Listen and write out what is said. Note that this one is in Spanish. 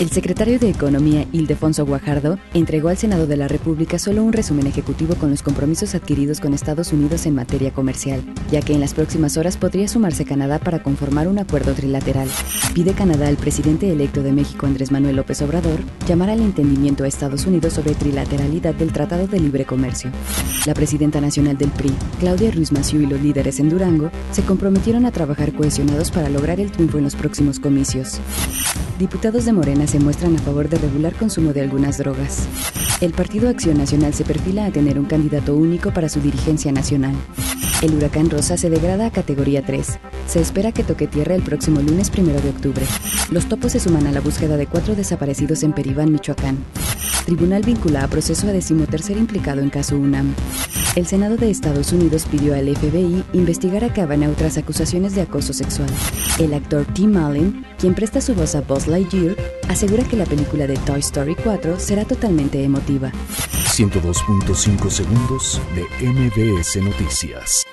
El secretario de Economía, Ildefonso Guajardo, entregó al Senado de la República solo un resumen ejecutivo con los compromisos adquiridos con Estados Unidos en materia comercial, ya que en las próximas horas podría sumarse Canadá para conformar un acuerdo trilateral. Pide Canadá al presidente electo de México, Andrés Manuel López Obrador, llamar al entendimiento a Estados Unidos sobre trilateralidad del Tratado de Libre Comercio. La presidenta nacional del PRI, Claudia Ruiz Massieu y los líderes en Durango se comprometieron a trabajar cohesionados para lograr el triunfo en los próximos comicios. Diputados de Morena se muestran a favor de regular consumo de algunas drogas. El Partido Acción Nacional se perfila a tener un candidato único para su dirigencia nacional. El huracán Rosa se degrada a categoría 3. Se espera que toque tierra el próximo lunes 1 de octubre. Los topos se suman a la búsqueda de cuatro desaparecidos en Peribán, Michoacán. Tribunal vincula a proceso a decimotercer implicado en caso UNAM. El Senado de Estados Unidos pidió al FBI investigar a Kavanaugh tras acusaciones de acoso sexual. El actor Tim Allen, quien presta su voz a Buzz Lightyear, asegura que la película de Toy Story 4 será totalmente emotiva. 102.5 segundos de MBS Noticias.